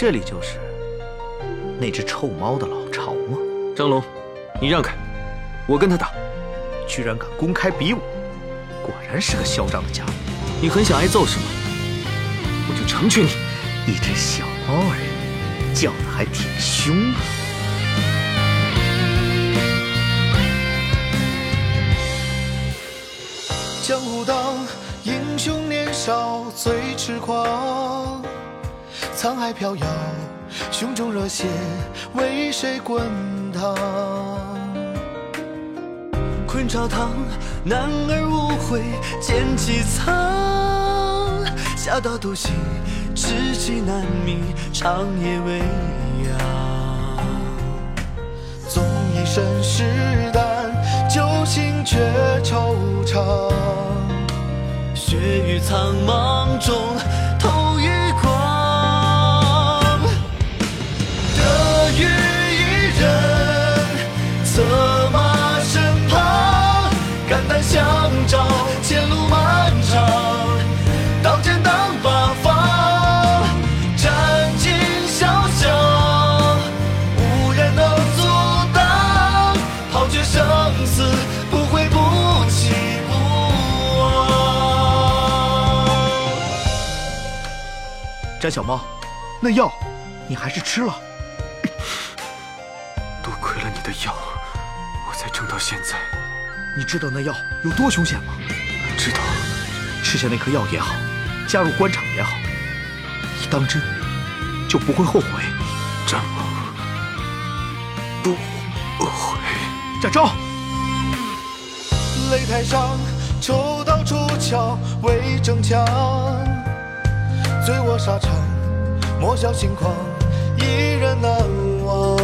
这里就是那只臭猫的老巢吗？张龙，你让开，我跟他打。居然敢公开比武，果然是个嚣张的家伙。你很想挨揍是吗？我就成全你。一只小猫儿，叫的还挺凶啊！江湖荡，英雄年少最痴狂。沧海飘摇，胸中热血为谁滚烫？困朝堂，男儿无悔见凄苍。侠盗独行，知己难觅，长夜未央。纵一身是胆，酒醒却惆怅。血雨苍茫詹小猫，那药你还是吃了。多亏了你的药，我才撑到现在。你知道那药有多凶险吗？知道。吃下那颗药也好，加入官场也好，你当真就不会后悔。张某，不悔。展昭，擂台上，抽刀出鞘为争强，醉卧沙场，莫笑轻狂，一人难忘。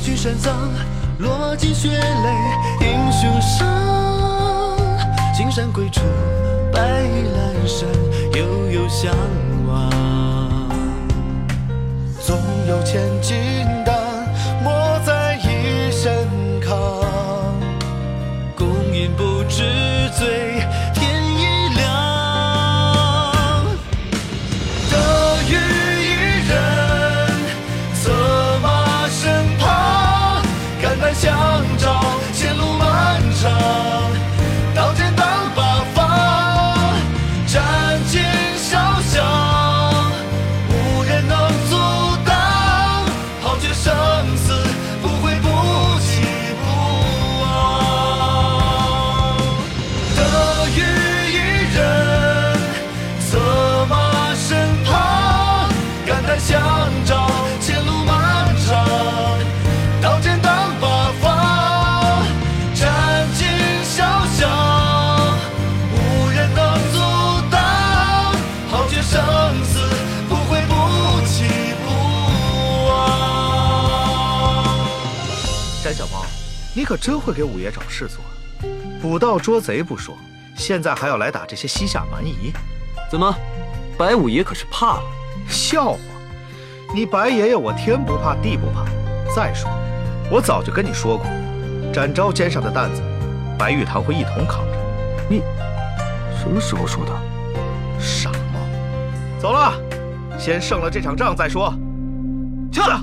君山葬，落尽血泪英雄伤。青山归处，白衣阑珊，悠悠相望。纵有千金得遇一人，策马身旁，肝胆相照，前路漫长。刀剑挡八方，斩尽潇潇，无人能阻挡。抛却生死，不悔不弃不忘。詹小猫，你可真会给五爷找事做，捕盗捉贼不说，现在还要来打这些西夏蛮夷，怎么，白五爷可是怕了？笑话！你白爷爷我天不怕地不怕。再说，我早就跟你说过，展昭肩上的担子，白玉堂会一同扛着。你什么时候说的？傻帽，走了，先胜了这场仗再说。撤了。